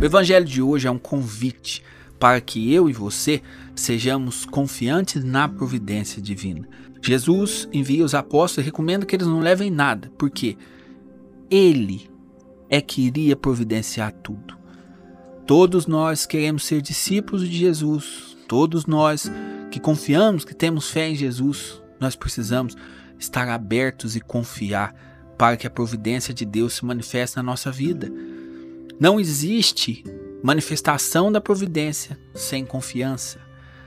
O evangelho de hoje é um convite para que eu e você sejamos confiantes na providência divina. Jesus envia os apóstolos e recomenda que eles não levem nada, porque ele é que iria providenciar tudo. Todos nós queremos ser discípulos de Jesus, todos nós que confiamos, que temos fé em Jesus, nós precisamos estar abertos e confiar para que a providência de Deus se manifeste na nossa vida. Não existe manifestação da providência sem confiança.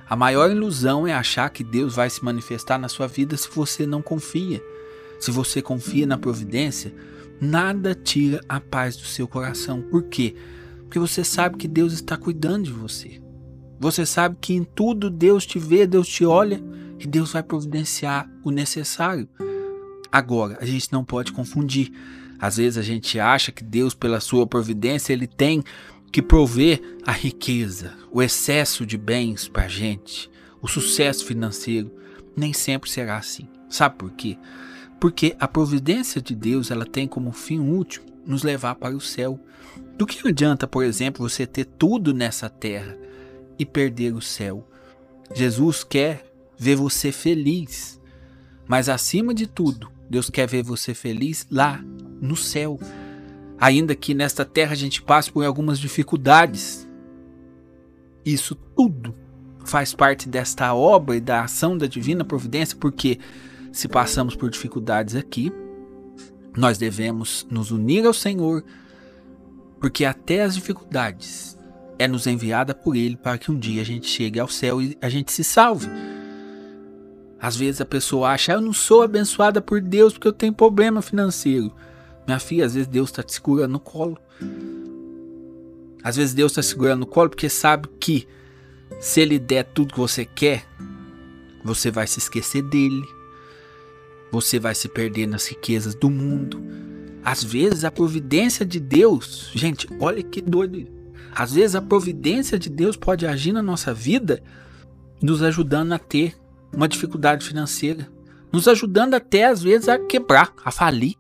A maior ilusão é achar que Deus vai se manifestar na sua vida se você não confia. Se você confia na providência, nada tira a paz do seu coração. Por quê? Porque você sabe que Deus está cuidando de você. Você sabe que em tudo Deus te vê, Deus te olha e Deus vai providenciar o necessário. Agora, a gente não pode confundir. Às vezes a gente acha que Deus, pela sua providência, ele tem que prover a riqueza, o excesso de bens para a gente, o sucesso financeiro. Nem sempre será assim. Sabe por quê? Porque a providência de Deus ela tem como fim último nos levar para o céu. Do que adianta, por exemplo, você ter tudo nessa terra e perder o céu? Jesus quer ver você feliz, mas acima de tudo, Deus quer ver você feliz lá no céu ainda que nesta terra a gente passe por algumas dificuldades. Isso tudo faz parte desta obra e da ação da divina providência, porque se passamos por dificuldades aqui, nós devemos nos unir ao Senhor, porque até as dificuldades é nos enviada por Ele para que um dia a gente chegue ao céu e a gente se salve. Às vezes a pessoa acha, eu não sou abençoada por Deus porque eu tenho problema financeiro. Minha filha, às vezes Deus está te segurando no colo. Às vezes Deus está segurando no colo porque sabe que se Ele der tudo que você quer, você vai se esquecer dele. Você vai se perder nas riquezas do mundo. Às vezes a providência de Deus, gente, olha que doido. Às vezes a providência de Deus pode agir na nossa vida, nos ajudando a ter uma dificuldade financeira, nos ajudando até às vezes a quebrar, a falir.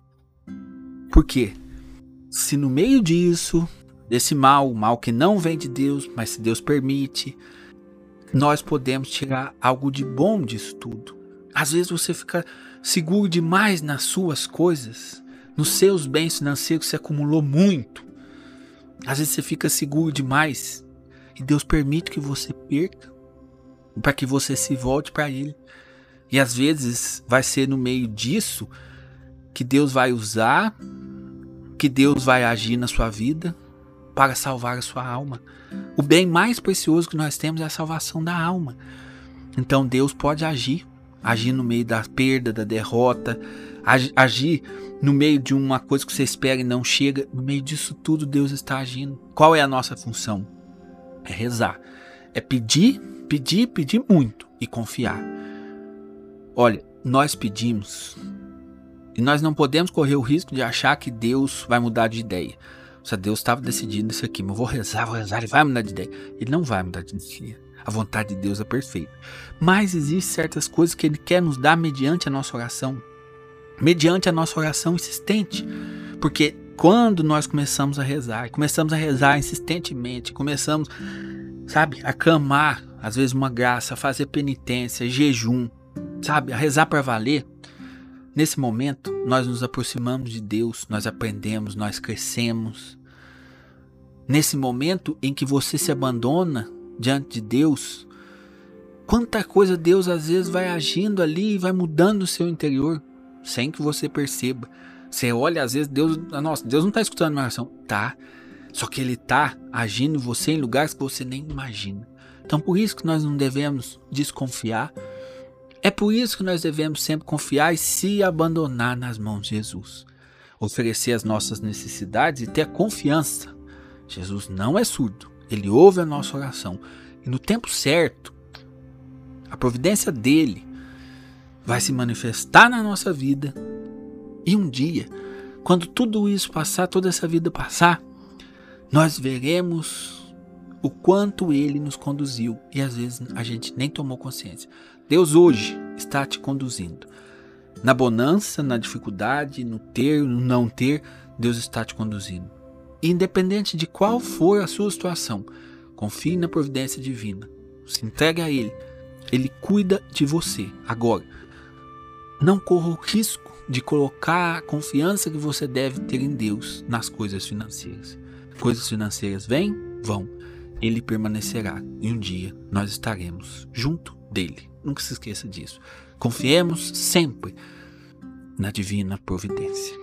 Por quê? Se no meio disso, desse mal, mal que não vem de Deus, mas se Deus permite, nós podemos tirar algo de bom disso tudo. Às vezes você fica seguro demais nas suas coisas, nos seus bens financeiros você acumulou muito. Às vezes você fica seguro demais e Deus permite que você perca para que você se volte para Ele. E às vezes vai ser no meio disso que Deus vai usar que Deus vai agir na sua vida para salvar a sua alma. O bem mais precioso que nós temos é a salvação da alma. Então Deus pode agir, agir no meio da perda, da derrota, agir no meio de uma coisa que você espera e não chega. No meio disso tudo, Deus está agindo. Qual é a nossa função? É rezar, é pedir, pedir, pedir muito e confiar. Olha, nós pedimos e nós não podemos correr o risco de achar que Deus vai mudar de ideia. Se Deus estava decidindo isso aqui, mas eu vou rezar, vou rezar, ele vai mudar de ideia. Ele não vai mudar de ideia. A vontade de Deus é perfeita. Mas existem certas coisas que ele quer nos dar mediante a nossa oração. Mediante a nossa oração insistente. Porque quando nós começamos a rezar, começamos a rezar insistentemente, começamos, sabe, a clamar, às vezes uma graça, a fazer penitência, jejum, sabe, a rezar para valer, Nesse momento, nós nos aproximamos de Deus, nós aprendemos, nós crescemos. Nesse momento em que você se abandona diante de Deus, quanta coisa Deus às vezes vai agindo ali e vai mudando o seu interior, sem que você perceba. Você olha, às vezes, Deus, nossa, Deus não está escutando minha oração. Tá. Só que Ele está agindo em você em lugares que você nem imagina. Então, por isso que nós não devemos desconfiar é por isso que nós devemos sempre confiar e se abandonar nas mãos de Jesus. Oferecer as nossas necessidades e ter confiança. Jesus não é surdo, ele ouve a nossa oração. E no tempo certo, a providência dele vai se manifestar na nossa vida. E um dia, quando tudo isso passar, toda essa vida passar, nós veremos o quanto ele nos conduziu e às vezes a gente nem tomou consciência. Deus hoje está te conduzindo. Na bonança, na dificuldade, no ter, no não ter, Deus está te conduzindo. independente de qual for a sua situação, confie na providência divina. Se entregue a Ele. Ele cuida de você. Agora, não corra o risco de colocar a confiança que você deve ter em Deus nas coisas financeiras. Coisas financeiras vêm, vão. Ele permanecerá e um dia nós estaremos junto dele. Nunca se esqueça disso. Confiemos sempre na divina providência.